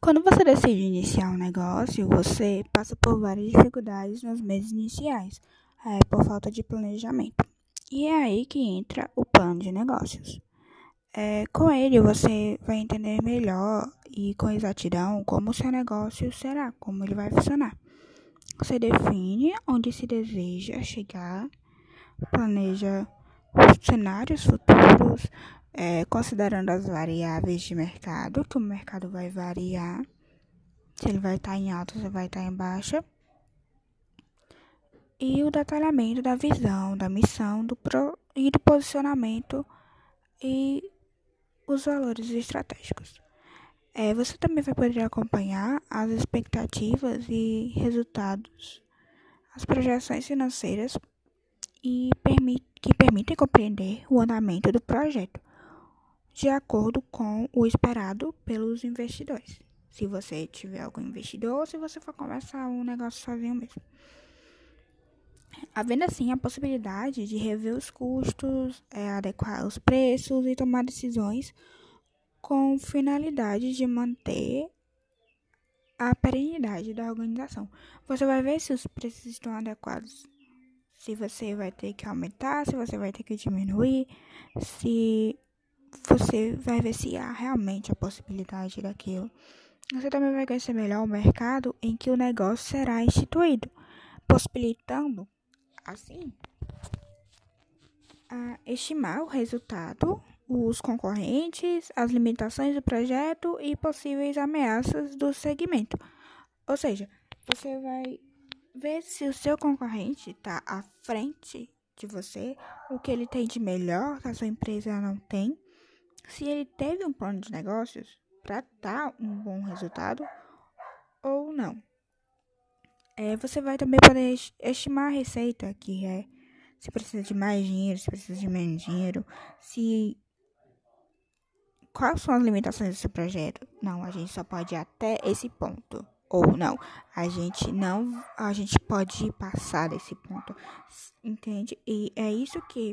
Quando você decide iniciar um negócio, você passa por várias dificuldades nos meses iniciais, é, por falta de planejamento. E é aí que entra o plano de negócios. É, com ele, você vai entender melhor e com exatidão como o seu negócio será, como ele vai funcionar. Você define onde se deseja chegar, planeja cenários futuros, é, considerando as variáveis de mercado, que o mercado vai variar, se ele vai estar tá em alta, se vai estar tá em baixa, e o detalhamento da visão, da missão do pro, e do posicionamento e os valores estratégicos. É, você também vai poder acompanhar as expectativas e resultados, as projeções financeiras e que permitem compreender o andamento do projeto de acordo com o esperado pelos investidores. Se você tiver algum investidor ou se você for começar um negócio sozinho mesmo. Havendo assim a possibilidade de rever os custos, é, adequar os preços e tomar decisões com finalidade de manter a perenidade da organização. Você vai ver se os preços estão adequados, se você vai ter que aumentar, se você vai ter que diminuir, se você vai ver se há realmente a possibilidade daquilo. Você também vai conhecer melhor o mercado em que o negócio será instituído, possibilitando, assim, estimar o resultado os concorrentes, as limitações do projeto e possíveis ameaças do segmento. Ou seja, você vai ver se o seu concorrente está à frente de você, o que ele tem de melhor que a sua empresa não tem, se ele teve um plano de negócios para dar um bom resultado ou não. É, você vai também poder estimar a receita, que é se precisa de mais dinheiro, se precisa de menos dinheiro, se quais são as limitações desse projeto? Não, a gente só pode ir até esse ponto. Ou não, a gente não, a gente pode passar desse ponto, entende? E é isso que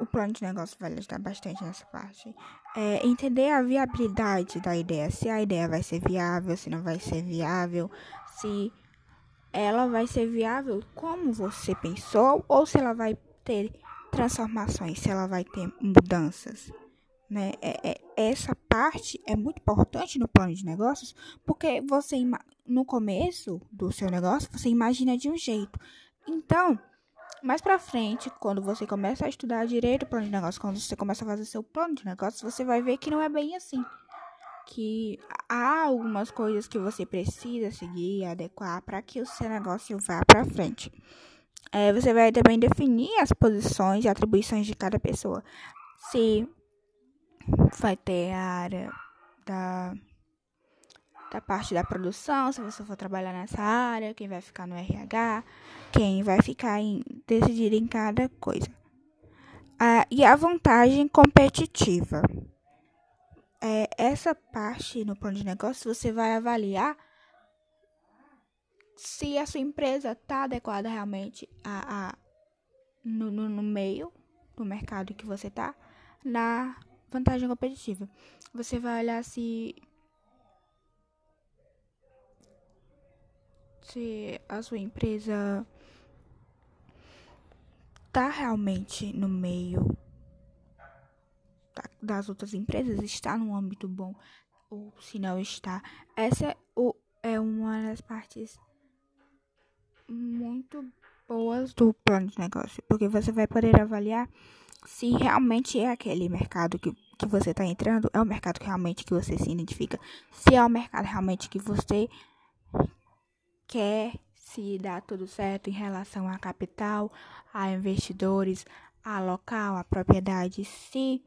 o, plano de negócio vai ajudar bastante nessa parte. É entender a viabilidade da ideia, se a ideia vai ser viável, se não vai ser viável, se ela vai ser viável como você pensou, ou se ela vai ter transformações, se ela vai ter mudanças né? É, é, essa parte é muito importante no plano de negócios, porque você no começo do seu negócio você imagina de um jeito. Então, mais para frente, quando você começa a estudar direito plano de negócio, quando você começa a fazer seu plano de negócio, você vai ver que não é bem assim. Que há algumas coisas que você precisa seguir, adequar para que o seu negócio vá para frente. É, você vai também definir as posições e atribuições de cada pessoa. Se vai ter a área da, da parte da produção, se você for trabalhar nessa área, quem vai ficar no RH, quem vai ficar em, decidir em cada coisa. Ah, e a vantagem competitiva. É, essa parte no plano de negócio você vai avaliar se a sua empresa está adequada realmente a, a no, no, no meio do mercado que você está, na vantagem competitiva. Você vai olhar se se a sua empresa está realmente no meio das outras empresas, está num âmbito bom ou se não está. Essa é, é uma das partes muito boas do plano de negócio, porque você vai poder avaliar se realmente é aquele mercado que, que você está entrando, é o mercado que realmente que você se identifica, se é o mercado realmente que você quer se dar tudo certo em relação a capital, a investidores, a local, a propriedade, se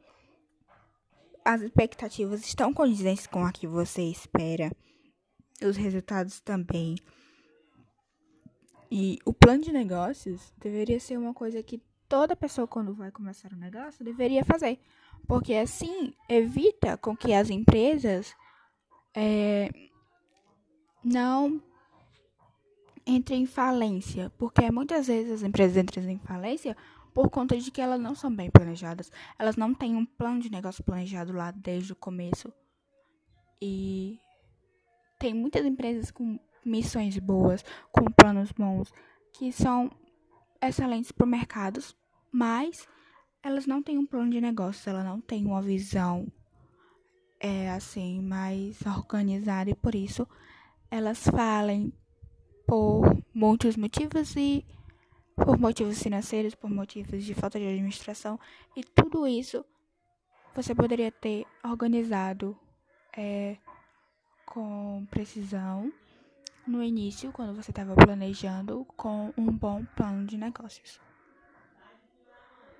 as expectativas estão condizentes com a que você espera, os resultados também. E o plano de negócios deveria ser uma coisa que toda pessoa quando vai começar um negócio deveria fazer, porque assim evita com que as empresas é, não entrem em falência, porque muitas vezes as empresas entram em falência por conta de que elas não são bem planejadas, elas não têm um plano de negócio planejado lá desde o começo. E tem muitas empresas com missões boas, com planos bons, que são excelentes para o mercado, mas elas não têm um plano de negócio, ela não tem uma visão é assim mais organizada e por isso elas falem por muitos motivos e por motivos financeiros, por motivos de falta de administração e tudo isso você poderia ter organizado é, com precisão no início, quando você estava planejando, com um bom plano de negócios.